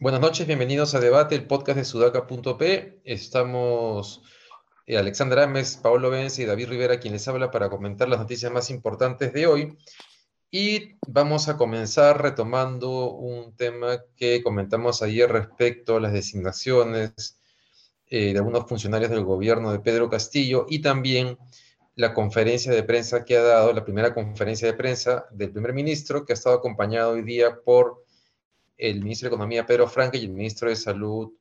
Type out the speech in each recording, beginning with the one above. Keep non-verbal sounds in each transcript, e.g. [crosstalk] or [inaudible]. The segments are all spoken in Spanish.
Buenas noches, bienvenidos a Debate, el podcast de sudaca.p. Estamos eh, Alexandra Ames, Paolo Vence y David Rivera, quien les habla para comentar las noticias más importantes de hoy. Y vamos a comenzar retomando un tema que comentamos ayer respecto a las designaciones eh, de algunos funcionarios del gobierno de Pedro Castillo y también la conferencia de prensa que ha dado, la primera conferencia de prensa del primer ministro, que ha estado acompañado hoy día por el ministro de Economía Pedro Franque y el ministro de Salud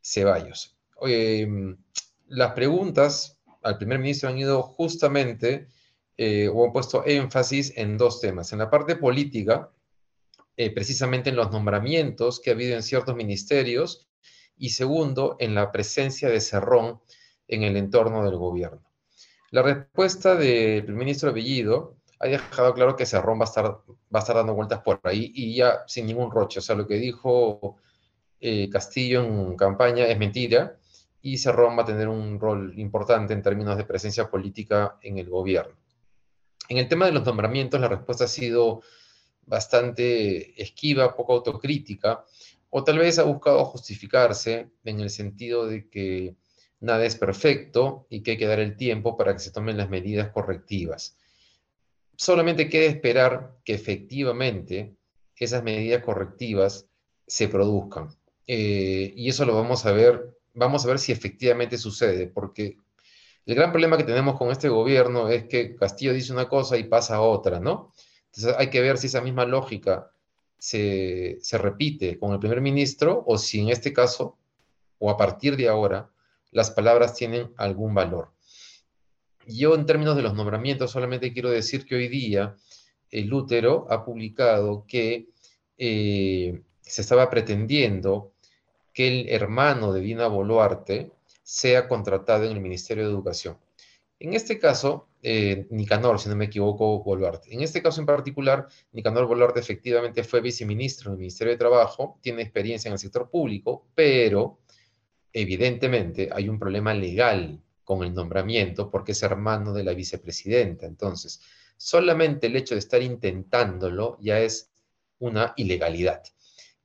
Ceballos. Em, las preguntas al primer ministro han ido justamente eh, o han puesto énfasis en dos temas. En la parte política, eh, precisamente en los nombramientos que ha habido en ciertos ministerios y segundo, en la presencia de Cerrón en el entorno del gobierno. La respuesta del ministro Bellido ha dejado claro que Cerrón va a estar, va a estar dando vueltas por ahí y ya sin ningún roche. O sea, lo que dijo eh, Castillo en campaña es mentira y Cerrón va a tener un rol importante en términos de presencia política en el gobierno. En el tema de los nombramientos, la respuesta ha sido bastante esquiva, poco autocrítica, o tal vez ha buscado justificarse en el sentido de que nada es perfecto y que hay que dar el tiempo para que se tomen las medidas correctivas solamente queda esperar que efectivamente esas medidas correctivas se produzcan. Eh, y eso lo vamos a ver, vamos a ver si efectivamente sucede, porque el gran problema que tenemos con este gobierno es que Castillo dice una cosa y pasa otra, ¿no? Entonces hay que ver si esa misma lógica se, se repite con el primer ministro o si en este caso, o a partir de ahora, las palabras tienen algún valor. Yo en términos de los nombramientos solamente quiero decir que hoy día el útero ha publicado que eh, se estaba pretendiendo que el hermano de Dina Boluarte sea contratado en el Ministerio de Educación. En este caso, eh, Nicanor, si no me equivoco, Boluarte. En este caso en particular, Nicanor Boluarte efectivamente fue viceministro en el Ministerio de Trabajo, tiene experiencia en el sector público, pero evidentemente hay un problema legal con el nombramiento porque es hermano de la vicepresidenta. Entonces, solamente el hecho de estar intentándolo ya es una ilegalidad.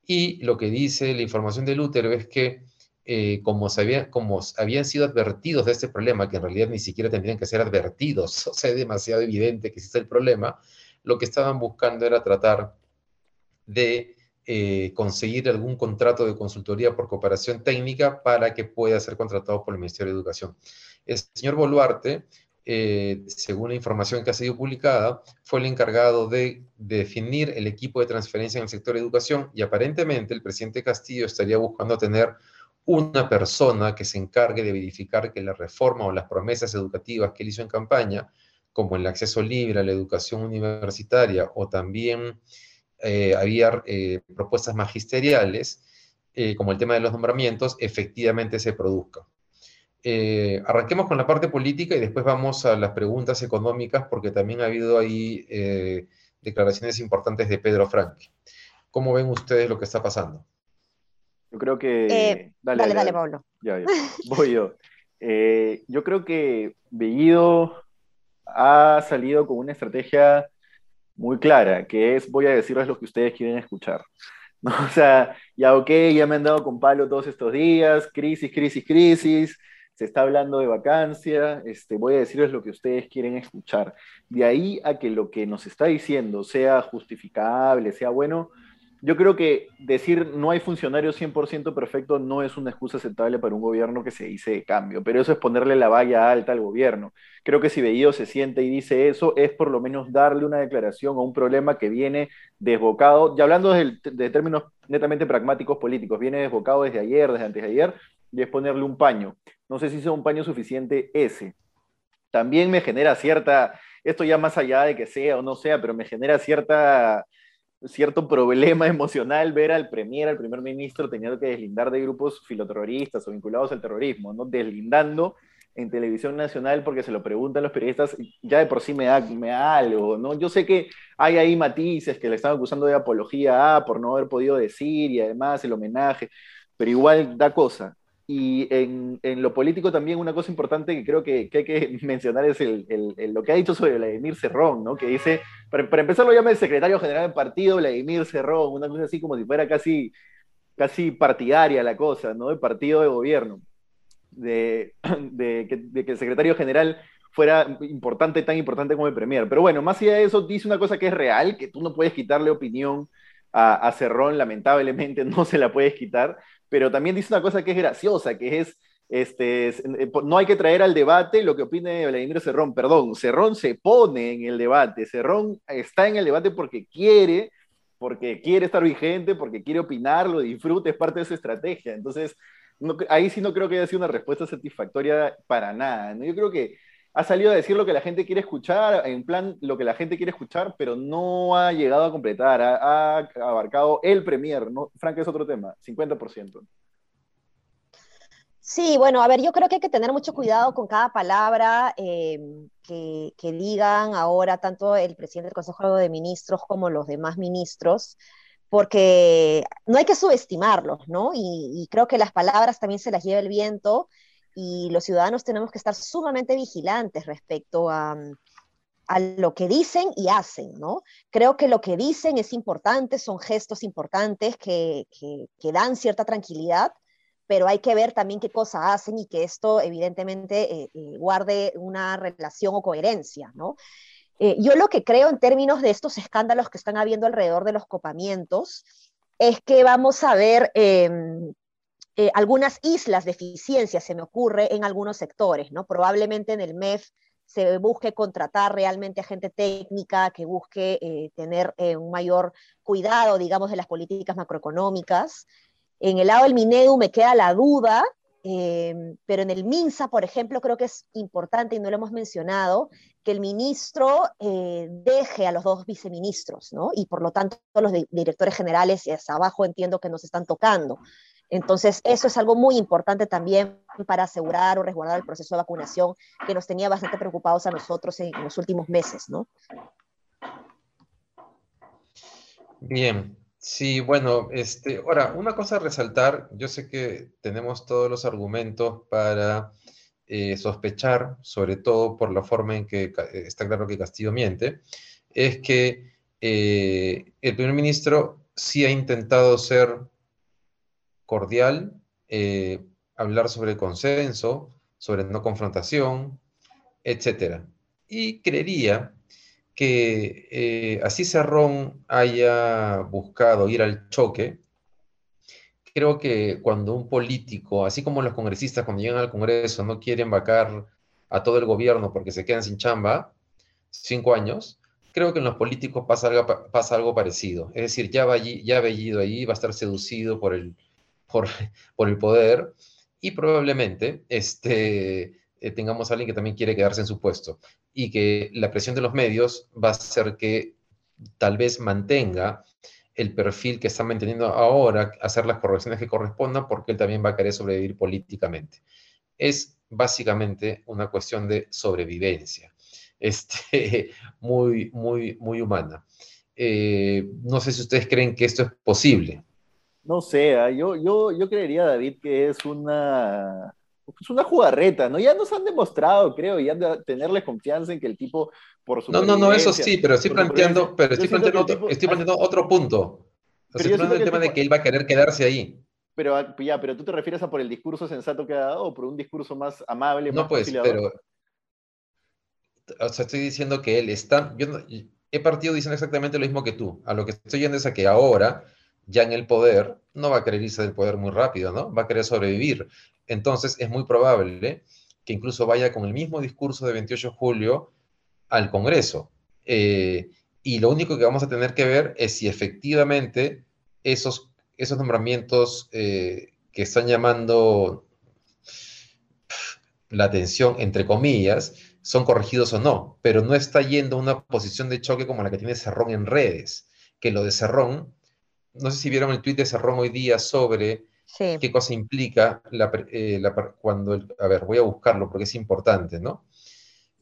Y lo que dice la información del útero es que eh, como, como habían sido advertidos de este problema, que en realidad ni siquiera tendrían que ser advertidos, [laughs] o sea, es demasiado evidente que existe el problema, lo que estaban buscando era tratar de eh, conseguir algún contrato de consultoría por cooperación técnica para que pueda ser contratado por el Ministerio de Educación. El señor Boluarte, eh, según la información que ha sido publicada, fue el encargado de, definir el equipo de transferencia en el sector de educación y aparentemente el presidente Castillo estaría buscando tener una persona que se encargue de verificar que la reforma o las promesas educativas que él hizo en campaña, como el acceso libre a la educación universitaria o también eh, había eh, propuestas magisteriales, como el tema de los nombramientos, efectivamente se produzcan. Eh, arranquemos con la parte política y después vamos a las preguntas económicas, porque también ha habido ahí eh, declaraciones importantes de Pedro Frank. ¿Cómo ven ustedes lo que está pasando? Yo creo que... Eh, dale, dale, Pablo. Ya, ya. [laughs] Voy yo. yo creo que Bellido ha salido con una estrategia muy clara, que es voy a decirles lo que ustedes quieren escuchar. [laughs] O sea, ya ok, ya me han dado con palo todos estos días, crisis, crisis, crisis, se está hablando de vacancia, este, voy a decirles lo que ustedes quieren escuchar. De ahí a que lo que nos está diciendo sea justificable, sea bueno, yo creo que decir no hay funcionarios 100% perfecto no es una excusa aceptable para un gobierno que se dice de cambio, pero eso es ponerle la valla alta al gobierno. Creo que si Bellido se siente y dice eso, es por lo menos darle una declaración a un problema que viene desbocado, ya hablando de, de términos netamente pragmáticos políticos, viene desbocado desde ayer, desde antes de ayer, y es ponerle un paño. No sé si es un paño suficiente ese. También me genera cierta, esto ya más allá de que sea o no sea, pero me genera cierta, cierto problema [laughs] emocional ver al premier, al primer ministro, teniendo que deslindar de grupos filoterroristas o vinculados al terrorismo, ¿no? Deslindando en televisión nacional porque se lo preguntan los periodistas, ya de por sí me da, me da algo, ¿no? Yo sé que hay ahí matices que le están acusando de apología por no haber podido decir y además el homenaje, pero igual da cosa. Y en, en, lo político también una cosa importante que creo que, que hay que [laughs] mencionar es el, el, lo que ha dicho sobre Vladimir Cerrón, ¿no? que dice, para, para, empezar lo llama el secretario general del partido, Vladimir Cerrón, una cosa así como si fuera casi, casi partidaria la cosa, ¿no? el partido de gobierno, de, [clears throat] de, que, de que el secretario general fuera importante, tan importante como el Premier. Pero bueno, más allá de eso, dice una cosa que es real, que tú no puedes quitarle opinión a, a Cerrón, lamentablemente [laughs] no se la puedes quitar, pero también dice una cosa que es graciosa, que es, este, eh, no hay que traer al debate lo que opine Vladimir Cerrón, perdón, Cerrón se pone en el debate, Cerrón está en el debate porque quiere, porque quiere estar vigente, porque quiere opinar, lo disfruta, es parte de su estrategia. Entonces, ahí sí no creo que haya sido una respuesta satisfactoria para nada. ¿no? Yo creo que ha salido a decir lo que la gente quiere escuchar, en plan lo que la gente quiere escuchar, pero no ha llegado a completar, ha, abarcado el Premier, ¿no? Frank es otro tema, 50%. Sí, bueno, a ver, yo creo que hay que tener mucho cuidado con cada palabra eh, que, digan ahora tanto el presidente del Consejo de Ministros como los demás ministros, porque no hay que subestimarlos, ¿no? Y, y creo que las palabras también se las lleva el viento y los ciudadanos tenemos que estar sumamente vigilantes respecto a, a lo que dicen y hacen, ¿no? Creo que lo que dicen es importante, son gestos importantes que, que, dan cierta tranquilidad, pero hay que ver también qué cosas hacen y que esto evidentemente eh, eh, guarde una relación o coherencia, ¿no? Eh, yo lo que creo en términos de estos escándalos que están habiendo alrededor de los copamientos es que vamos a ver em, eh, algunas islas de eficiencia, se me ocurre, en algunos sectores, ¿no? Probablemente en el MEF se busque contratar realmente a gente técnica que busque eh, tener eh, un mayor cuidado, digamos, de las políticas macroeconómicas. En el lado del Minedu me queda la duda, pero en el MINSA, por ejemplo, creo que es importante, y no lo hemos mencionado, que el ministro deje a los dos viceministros, ¿no? Y por lo tanto los directores generales y hacia abajo entiendo que nos están tocando. Entonces, eso es algo muy importante también para asegurar o resguardar el proceso de vacunación que nos tenía bastante preocupados a nosotros en, los últimos meses, ¿no? Bien, sí, bueno, este, ahora, una cosa a resaltar, yo sé que tenemos todos los argumentos para eh, sospechar, sobre todo por la forma en que está claro que Castillo miente, es que eh, el primer ministro sí ha intentado ser cordial, eh, hablar sobre consenso, sobre no confrontación, etc. Y creería que eh, así Cerrón haya buscado ir al choque, creo que cuando un político, así como los congresistas cuando llegan al Congreso no quieren vacar a todo el gobierno porque se quedan sin chamba, cinco años, creo que en los políticos pasa algo, pasa algo parecido. Es decir, ya, va allí, ya allí, va a estar seducido por el, por, el poder y probablemente este, eh, tengamos a alguien que también quiere quedarse en su puesto y que la presión de los medios va a hacer que tal vez mantenga el perfil que está manteniendo ahora, hacer las correcciones que correspondan, porque él también va a querer sobrevivir políticamente. Es básicamente una cuestión de sobrevivencia, [laughs] este, muy, muy, muy humana. Eh, no sé si ustedes creen que esto es posible. No sé, ah, yo, yo, yo creería, David, que es una, es una jugarreta, ¿no? Ya nos han demostrado, creo, y han de tenerle confianza en que el tipo, por su. No, no, no, eso sí, pero estoy planteando, pero estoy planteando, otro, estoy planteando otro punto. estoy planteando el tema de que él va a querer quedarse ahí. Pero ah, ya, pero tú te refieres a por el discurso sensato que ha dado o por un discurso más amable, no, pues, pero. O sea, estoy diciendo que él está. Yo he partido diciendo exactamente lo mismo que tú. A lo que estoy yendo es a que ahora ya en el poder, no va a querer irse del poder muy rápido, ¿no? Va a querer sobrevivir. Entonces es muy probable que incluso vaya con el mismo discurso de 28 de julio al Congreso. Eh, y lo único que vamos a tener que ver es si efectivamente esos, esos nombramientos eh, que están llamando la atención, entre comillas, son corregidos o no, pero no está yendo a una posición de choque como la que tiene Cerrón en redes, que lo de Cerrón no sé si vieron el tuit de Cerrón hoy día sobre qué cosa implica eh, la, cuando, a ver, voy a buscarlo porque es importante, ¿no?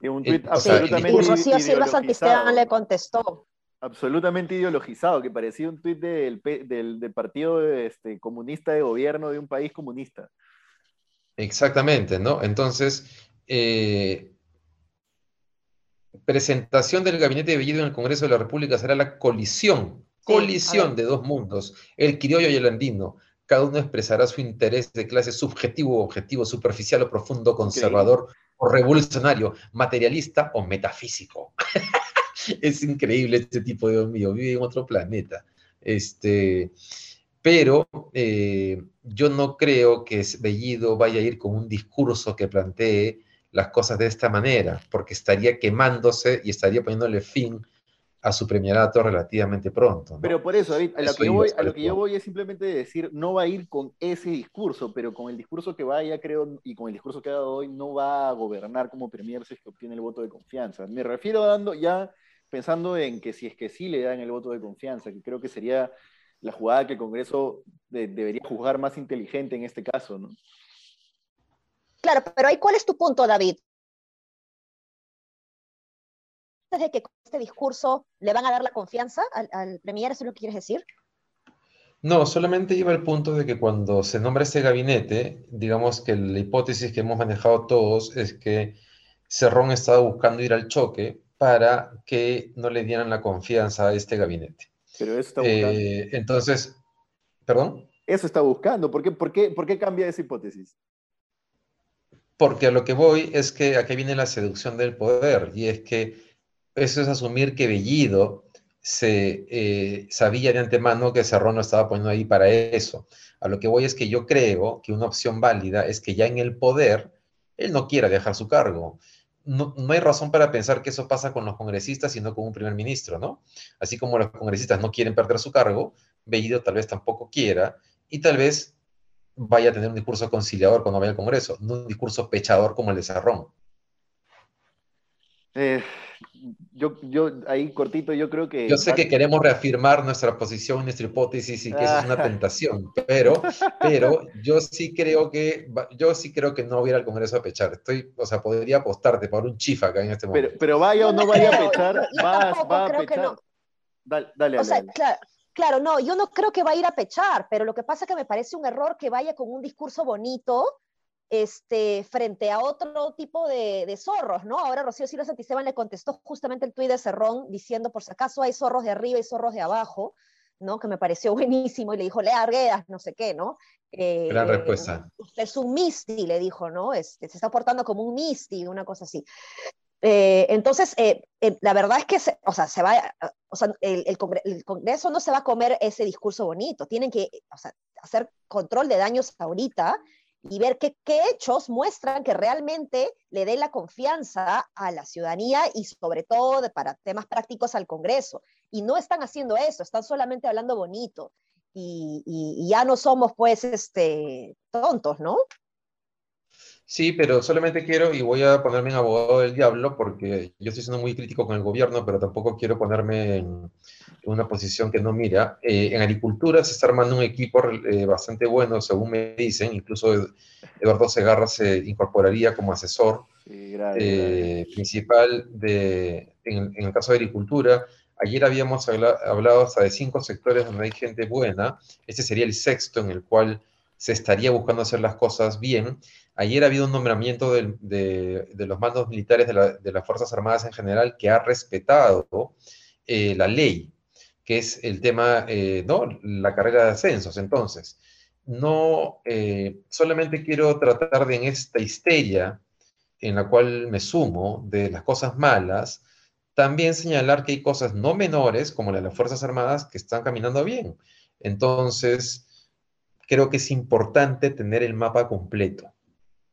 un tuit absolutamente y Rocío Silva Santisteban le contestó. Absolutamente ideologizado, que parecía un tuit del, del, partido este, comunista de gobierno de un país comunista. Exactamente, ¿no? Entonces, eh, presentación del gabinete de Bellido en el Congreso de la República será la colisión, colisión de dos mundos, el criollo y el andino. Cada uno expresará su interés de clase subjetivo o objetivo, superficial o profundo, conservador o revolucionario, materialista o metafísico. [laughs] es increíble este tipo de Dios mío, vive en otro planeta. Este, pero eh, yo no creo que Bellido vaya a ir con un discurso que plantee las cosas de esta manera, porque estaría quemándose y estaría poniéndole fin a su premierato relativamente pronto. Pero por eso, David, a lo, que yo, voy, a lo que yo voy es simplemente decir, no va a ir con ese discurso, pero con el discurso que vaya, creo, y con el discurso que ha dado hoy, no va a gobernar como premier si es que obtiene el voto de confianza. Me refiero dando ya pensando en que si es que sí le dan el voto de confianza, que creo que sería la jugada que el Congreso debería juzgar más inteligente en este caso, ¿no? Claro, pero ahí, ¿cuál es tu punto, David? De que con este discurso le van a dar la confianza al, al Premier, ¿eso es lo que quieres decir? No, solamente lleva el punto de que cuando se nombra este gabinete, digamos que la hipótesis que hemos manejado todos es que Cerrón estaba buscando ir al choque para que no le dieran la confianza a este gabinete. Pero eso está buscando. Eh, entonces, ¿perdón? Eso está buscando. ¿Por qué, por, qué, ¿Por qué cambia esa hipótesis? Porque a lo que voy es que aquí viene la seducción del poder, y es que eso es asumir que Bellido se eh, sabía de antemano que Cerrón no estaba poniendo ahí para eso. A lo que voy es que yo creo que una opción válida es que ya en el poder él no quiera dejar su cargo no, hay razón para pensar que eso pasa con los congresistas y no con un primer ministro, ¿no? Así como los congresistas no quieren perder su cargo, Bellido tal vez tampoco quiera y tal vez vaya a tener un discurso conciliador cuando vaya al Congreso, no un discurso pechador como el de Cerrón. Eh, yo, yo ahí cortito, yo creo que... Yo sé que queremos reafirmar nuestra posición, nuestra hipótesis y que eso es una ah. tentación, pero, pero yo sí creo que yo sí creo que no voy a ir al Congreso a pechar. Estoy, o sea, podría apostarte por un chifa acá en este momento. Pero, pero vaya o no vaya a pechar, va a pechar. Dale, dale, o sea, Claro, claro, no, yo no creo que va a ir a pechar, pero lo que pasa es que me parece un error que vaya con un discurso bonito este, frente a otro tipo de, zorros, ¿no? Ahora Rocío Silva Santisteban le contestó justamente el tuit de Cerrón diciendo, por si acaso hay zorros de arriba y zorros de abajo, ¿no? Que me pareció [laughs] buenísimo y le dijo, lea Arguedas, no sé qué, ¿no? Eh, Gran respuesta. Usted es un misti, le dijo, ¿no? Este, se está portando como un misti, una cosa así. Eh, entonces, eh, la verdad es que, se, o sea, se va, o sea, el, el, Congreso no se va a comer ese discurso bonito, tienen que o sea, hacer control de daños ahorita y ver qué, hechos muestran que realmente le dé la confianza a la ciudadanía y sobre todo para temas prácticos al Congreso. Y no están haciendo eso, están solamente hablando bonito. Y, y ya no somos pues este, tontos, ¿no? Sí, pero solamente quiero, y voy a ponerme en abogado del diablo, porque yo estoy siendo muy crítico con el gobierno, pero tampoco quiero ponerme en, una posición que no mira. Eh, en agricultura se está armando un equipo eh, bastante bueno, según me dicen, incluso Eduardo Segarra se incorporaría como asesor eh, principal de, en, el caso de agricultura. Ayer habíamos hablado hasta de cinco sectores donde hay gente buena. Este sería el sexto en el cual se estaría buscando hacer las cosas bien. Ayer ha habido un nombramiento de, los mandos militares de, las Fuerzas Armadas en general que ha respetado eh, la ley, que es el tema, eh, ¿no? La carrera de ascensos. Entonces, no eh, solamente quiero tratar de en esta histeria en la cual me sumo de las cosas malas, también señalar que hay cosas no menores, como la de las Fuerzas Armadas, que están caminando bien. Entonces, creo que es importante tener el mapa completo.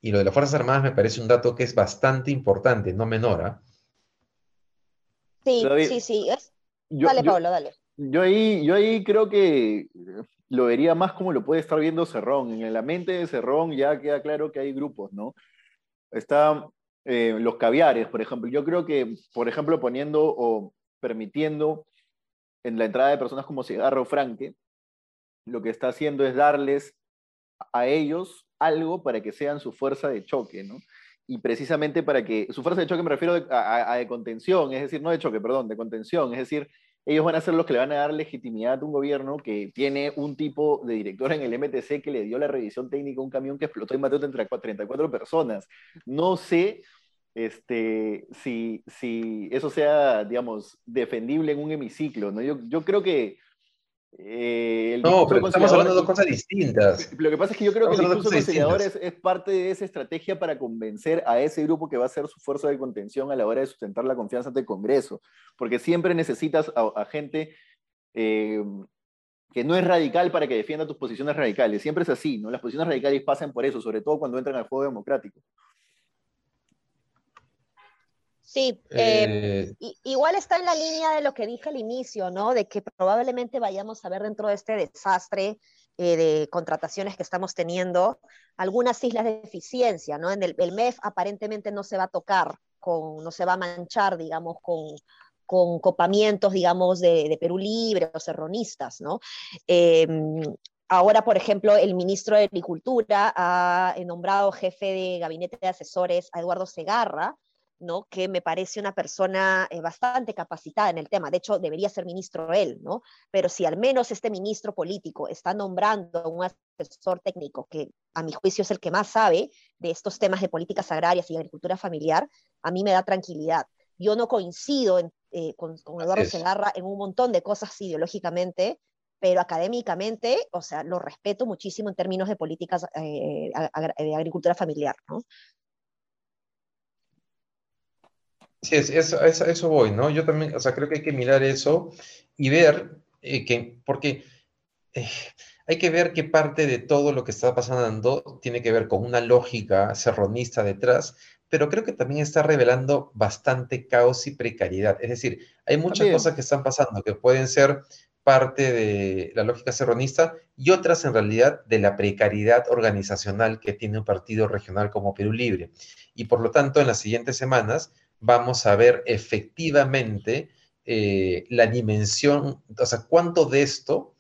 Y lo de las Fuerzas Armadas me parece un dato que es bastante importante, no menor. ¿ah? Sí, sí, sí. dale, Pablo, dale. Yo ahí, yo ahí creo que lo vería más como lo puede estar viendo Cerrón. En la mente de Cerrón ya queda claro que hay grupos, ¿no? Están eh, los caviares, por ejemplo. Yo creo que, por ejemplo, poniendo o permitiendo en la entrada de personas como Cigarro Franque, lo que está haciendo es darles a ellos algo para que sean su fuerza de choque, ¿no? Y precisamente para que, su fuerza de choque me refiero a, de contención, es decir, no de choque, perdón, de contención, es decir, ellos van a ser los que le van a dar legitimidad a un gobierno que tiene un tipo de director en el MTC que le dio la revisión técnica a un camión que explotó y mató a 34 personas. No sé este, si, si eso sea, digamos, defendible en un hemiciclo. ¿no? Yo, yo creo que eh, no, pero estamos hablando de dos cosas distintas. Lo que pasa es que yo creo que el discurso conciliador es, es, parte de esa estrategia para convencer a ese grupo que va a ser su fuerza de contención a la hora de sustentar la confianza ante el Congreso. Porque siempre necesitas a, gente eh, que no es radical para que defienda tus posiciones radicales. Siempre es así, ¿no? Las posiciones radicales pasan por eso, sobre todo cuando entran al juego democrático. Sí, eh, igual está en la línea de lo que dije al inicio, ¿no? De que probablemente vayamos a ver dentro de este desastre eh, de contrataciones que estamos teniendo algunas islas de eficiencia, ¿no? En el, MEF aparentemente no se va a tocar, con, no se va a manchar, digamos, con, con copamientos, digamos, de, Perú Libre o serronistas, ¿no? Em, ahora, por ejemplo, el ministro de Agricultura ha nombrado jefe de gabinete de asesores a Eduardo Segarra, ¿no? que me parece una persona eh, bastante capacitada en el tema. De hecho, debería ser ministro él, ¿no? Pero si al menos este ministro político está nombrando a un asesor técnico que a mi juicio es el que más sabe de estos temas de políticas agrarias y agricultura familiar, a mí me da tranquilidad. Yo no coincido eh, con, Eduardo Segarra en un montón de cosas ideológicamente, pero académicamente, o sea, lo respeto muchísimo en términos de políticas eh, de agricultura familiar, ¿no? Sí, eso, eso, voy, ¿no? Yo también, o sea, creo que hay que mirar eso y ver eh, que, porque eh, hay que ver qué parte de todo lo que está pasando tiene que ver con una lógica serronista detrás, pero creo que también está revelando bastante caos y precariedad. Es decir, hay muchas cosas que están pasando que pueden ser parte de la lógica serronista y otras en realidad de la precariedad organizacional que tiene un partido regional como Perú Libre. Y por lo tanto, en las siguientes semanas vamos a ver efectivamente eh, la dimensión, o sea, cuánto de esto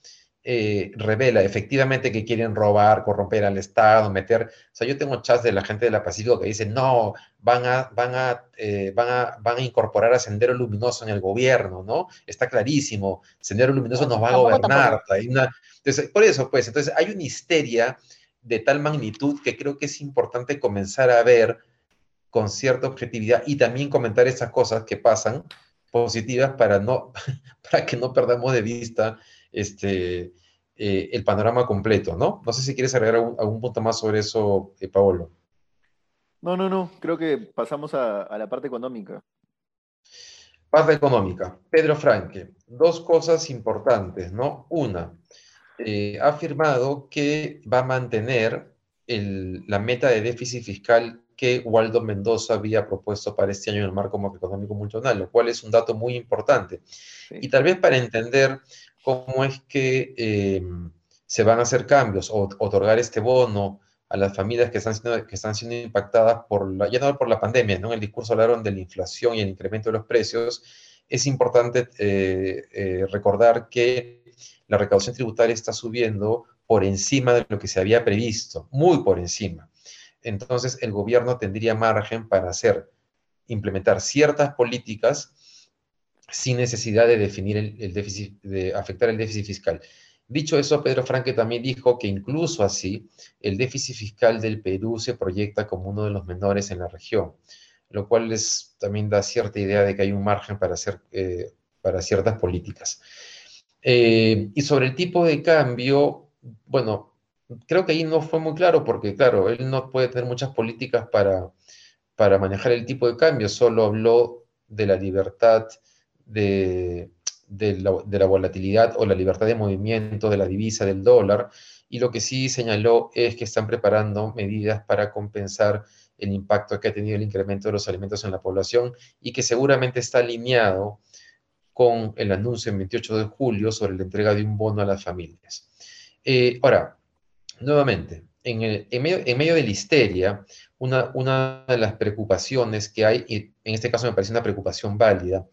eh, revela efectivamente que quieren robar, corromper al Estado, meter, o sea, yo tengo chats de la gente de la Pacífico que dicen, no, van a, van a, eh, van a, van a incorporar a Sendero Luminoso en el gobierno, ¿no? Está clarísimo, Sendero Luminoso nos va a gobernar. entonces, por eso, pues, entonces hay una histeria de tal magnitud que creo que es importante comenzar a ver con cierta objetividad y también comentar esas cosas que pasan positivas para, no, [laughs] para que no perdamos de vista este, eh, el panorama completo, ¿no? No sé si quieres agregar algún, punto más sobre eso, eh, Paolo. No, no, no, creo que pasamos a, la parte económica. Parte económica. Pedro Franque, dos cosas importantes, ¿no? Una, eh, ha afirmado que va a mantener la meta de déficit fiscal que Waldo Mendoza había propuesto para este año en el marco económico multinacional, lo cual es un dato muy importante. Y tal vez para entender cómo es que eh, se van a hacer cambios o otorgar este bono a las familias que están siendo, que están siendo impactadas por la, ya no por la pandemia, ¿no? En el discurso hablaron de la inflación y el incremento de los precios. Es importante eh, eh, recordar que la recaudación tributaria está subiendo por encima de lo que se había previsto, muy por encima entonces el gobierno tendría margen para hacer, implementar ciertas políticas sin necesidad de definir el, déficit, de afectar el déficit fiscal. Dicho eso, Pedro Franque también dijo que incluso así, el déficit fiscal del Perú se proyecta como uno de los menores en la región, lo cual también da cierta idea de que hay un margen para, hacer, eh, para ciertas políticas. Eh, y sobre el tipo de cambio, bueno, creo que ahí no fue muy claro porque, claro, él no puede tener muchas políticas para, para manejar el tipo de cambio, solo habló de la libertad de, de, la, volatilidad o la libertad de movimiento de la divisa del dólar, y lo que sí señaló es que están preparando medidas para compensar el impacto que ha tenido el incremento de los alimentos en la población y que seguramente está alineado con el anuncio el 28 de julio sobre la entrega de un bono a las familias. Eh, ahora, nuevamente, en, medio, de la histeria, una, de las preocupaciones que hay, y en este caso me parece una preocupación válida,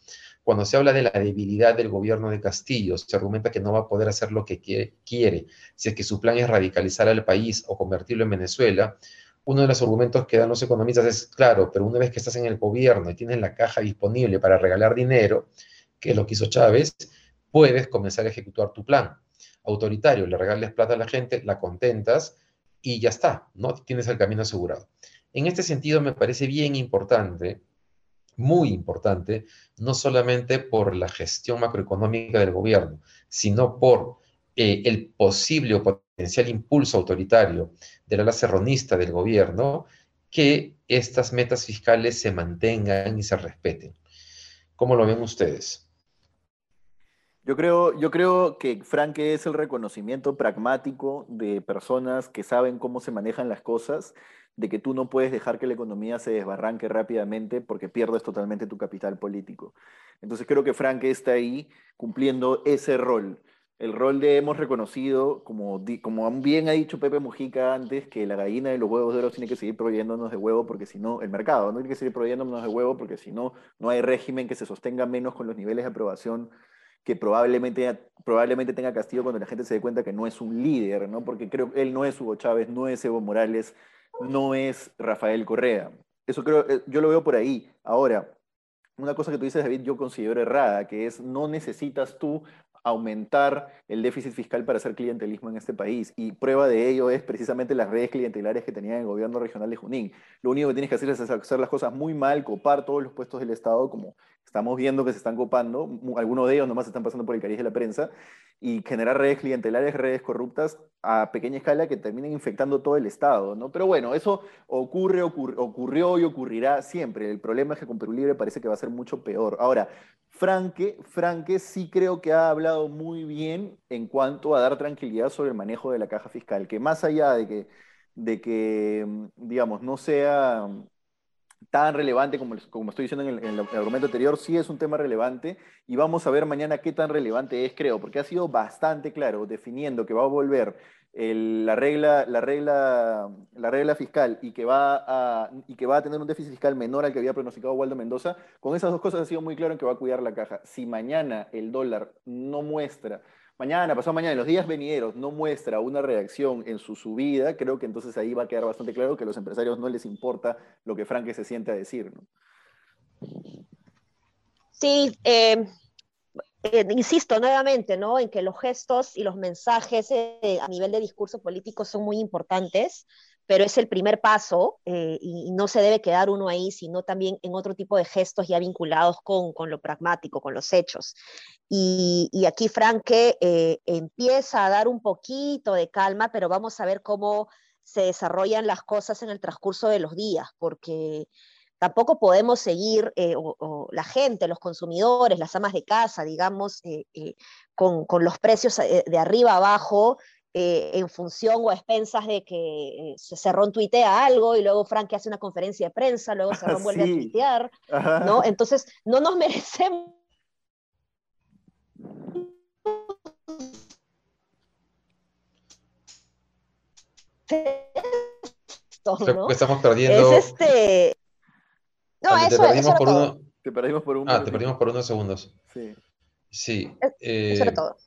cuando se habla de la debilidad del gobierno de Castillo, se argumenta que no va a poder hacer lo que quiere, si es que su plan es radicalizar al país o convertirlo en Venezuela. Uno de los argumentos que dan los economistas es, claro, pero una vez que estás en el gobierno y tienes la caja disponible para regalar dinero, que es lo que hizo Chávez, puedes comenzar a ejecutar tu plan autoritario, le regales plata a la gente, la contentas y ya está, ¿no? Tienes el camino asegurado. En este sentido, me parece bien importante, muy importante, no solamente por la gestión macroeconómica del gobierno, sino por eh, el posible o potencial impulso autoritario del ala serronista del gobierno, que estas metas fiscales se mantengan y se respeten. ¿Cómo lo ven ustedes? Yo creo, yo creo que Frank es el reconocimiento pragmático de personas que saben cómo se manejan las cosas, de que tú no puedes dejar que la economía se desbarranque rápidamente porque pierdes totalmente tu capital político. Entonces creo que Frank está ahí cumpliendo ese rol. El rol de hemos reconocido, como, como bien ha dicho Pepe Mujica antes, que la gallina de los huevos de oro tiene que seguir proveyéndonos de huevo porque si no, el mercado no tiene que seguir proveyéndonos de huevo porque si no, no hay régimen que se sostenga menos con los niveles de aprobación que probablemente, probablemente tenga castigo cuando la gente se dé cuenta que no es un líder, ¿no? Porque creo que él no es Hugo Chávez, no es Evo Morales, no es Rafael Correa. Eso creo, eh, yo lo veo por ahí. Ahora, una cosa que tú dices, David, yo considero errada, que es no necesitas tú aumentar el déficit fiscal para hacer clientelismo en este país. Y prueba de ello es precisamente las redes clientelares que tenía el gobierno regional de Junín. Lo único que tienes que hacer es hacer las cosas muy mal, copar todos los puestos del Estado, como estamos viendo que se están copando, algunos de ellos nomás están pasando por el cariz de la prensa, y generar redes clientelares, redes corruptas a pequeña escala que terminen infectando todo el Estado, ¿no? Pero bueno, eso ocurre, ocurrió y ocurrirá siempre. El problema es que con Perú Libre parece que va a ser mucho peor. Ahora, Franque, Franque sí creo que ha hablado muy bien en cuanto a dar tranquilidad sobre el manejo de la caja fiscal, que más allá de que, de que digamos, no sea tan relevante como, como estoy diciendo en el, argumento anterior, sí es un tema relevante y vamos a ver mañana qué tan relevante es, creo, porque ha sido bastante claro definiendo que va a volver la, regla, la, regla, la regla fiscal y que, va a, y que va a tener un déficit fiscal menor al que había pronosticado Waldo Mendoza, con esas dos cosas ha sido muy claro en que va a cuidar la caja. Si mañana el dólar no muestra mañana, pasado mañana, en los días venideros, no muestra una reacción en su subida, creo que entonces ahí va a quedar bastante claro que a los empresarios no les importa lo que Franke se siente a decir. Sí, eh, eh, insisto nuevamente, ¿no? En que los gestos y los mensajes eh, a nivel de discurso político son muy importantes pero es el primer paso eh, y, no se debe quedar uno ahí, sino también en otro tipo de gestos ya vinculados con, con lo pragmático, con los hechos. Y, y aquí Franke eh, empieza a dar un poquito de calma, pero vamos a ver cómo se desarrollan las cosas en el transcurso de los días, porque tampoco podemos seguir, eh, la gente, los consumidores, las amas de casa, digamos, con, con, los precios de arriba abajo eh, en función o a expensas de que eh, Cerrón tuitea algo y luego Frank hace una conferencia de prensa, luego [laughs] Cerrón vuelve a tuitear, ¿no? Entonces, no nos merecemos ¿no? Estamos perdiendo. Es este. No, eso, te perdimos, por uno... te perdimos por un Ah, te perdimos por unos segundos. Sí. Sí. Eso era eh, todo.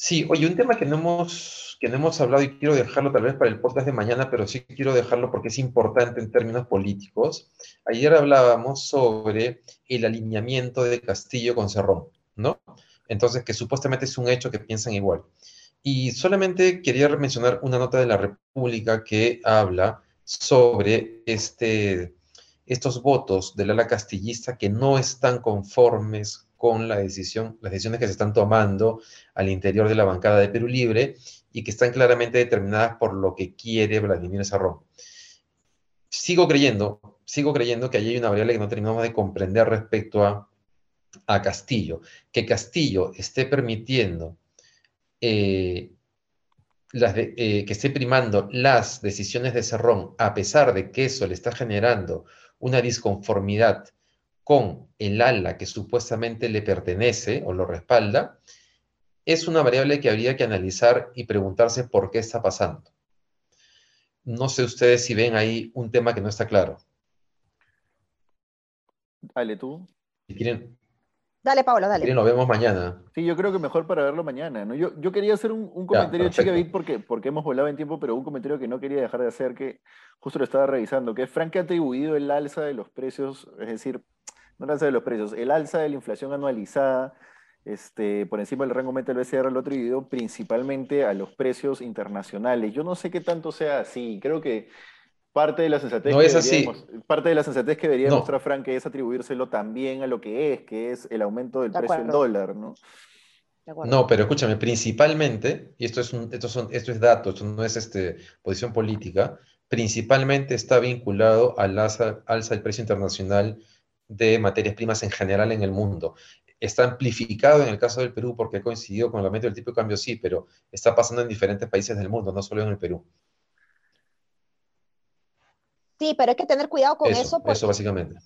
Sí, oye, un tema que no hemos, que no hemos hablado y quiero dejarlo tal vez para el podcast de mañana, pero sí quiero dejarlo porque es importante en términos políticos. Ayer hablábamos sobre el alineamiento de Castillo con Cerrón, ¿no? Entonces, que supuestamente es un hecho que piensan igual. Y solamente quería mencionar una nota de la República que habla sobre este, estos votos del ala castillista que no están conformes con la decisión, las decisiones que se están tomando al interior de la bancada de Perú Libre y que están claramente determinadas por lo que quiere Vladimir Sarrón. Sigo creyendo, sigo creyendo que hay una variable que no terminamos de comprender respecto a, a Castillo, que Castillo esté permitiendo eh, eh, que esté primando las decisiones de Cerrón, a pesar de que eso le está generando una disconformidad con el ala que supuestamente le pertenece o lo respalda, es una variable que habría que analizar y preguntarse por qué está pasando. No sé ustedes si ven ahí un tema que no está claro. Dale tú. Si quieren, Dale, Pablo, dale. Si lo vemos mañana. Sí, yo creo que mejor para verlo mañana. ¿no? Yo, yo quería hacer un, comentario, chica, porque, porque hemos volado en tiempo, pero un comentario que no quería dejar de hacer, que justo lo estaba revisando, que Frank ha atribuido el alza de los precios, es decir, no el alza de los precios, el alza de la inflación anualizada este, por encima del rango meta del BCR, el otro debido principalmente a los precios internacionales. Yo no sé qué tanto sea así, creo que parte de la sensatez, no que, es así. debería, parte de la sensatez que debería no. mostrar Frank es atribuírselo también a lo que es, que es el aumento del De precio del dólar, ¿no? No, pero escúchame, principalmente, y esto es, un, esto son, esto es dato, esto no es este, posición política, principalmente está vinculado al alza, alza del precio internacional de materias primas en general en el mundo. Está amplificado en el caso del Perú porque coincidió con el aumento del tipo de cambio, sí, pero está pasando en diferentes países del mundo, no solo en el Perú. Sí, pero hay que tener cuidado con Eso, eso, porque eso básicamente.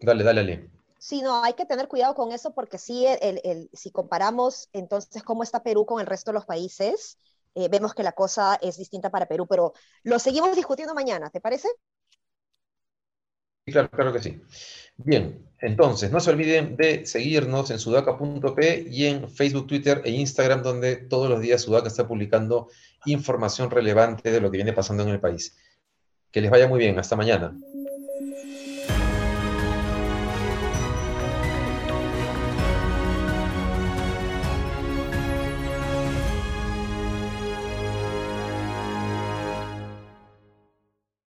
Dale, dale, Ale. Sí, no, hay que tener cuidado con eso porque sí, el, el- si comparamos entonces cómo está Perú con el resto de los países, eh, vemos que la cosa es distinta para Perú, pero lo seguimos discutiendo mañana, ¿te parece? Claro, claro que sí. Bien, entonces no se olviden de seguirnos en sudaca.p y en Facebook, Twitter e Instagram, donde todos los días Sudaca está publicando información relevante de lo que viene pasando en el país. Que les vaya muy bien, hasta mañana.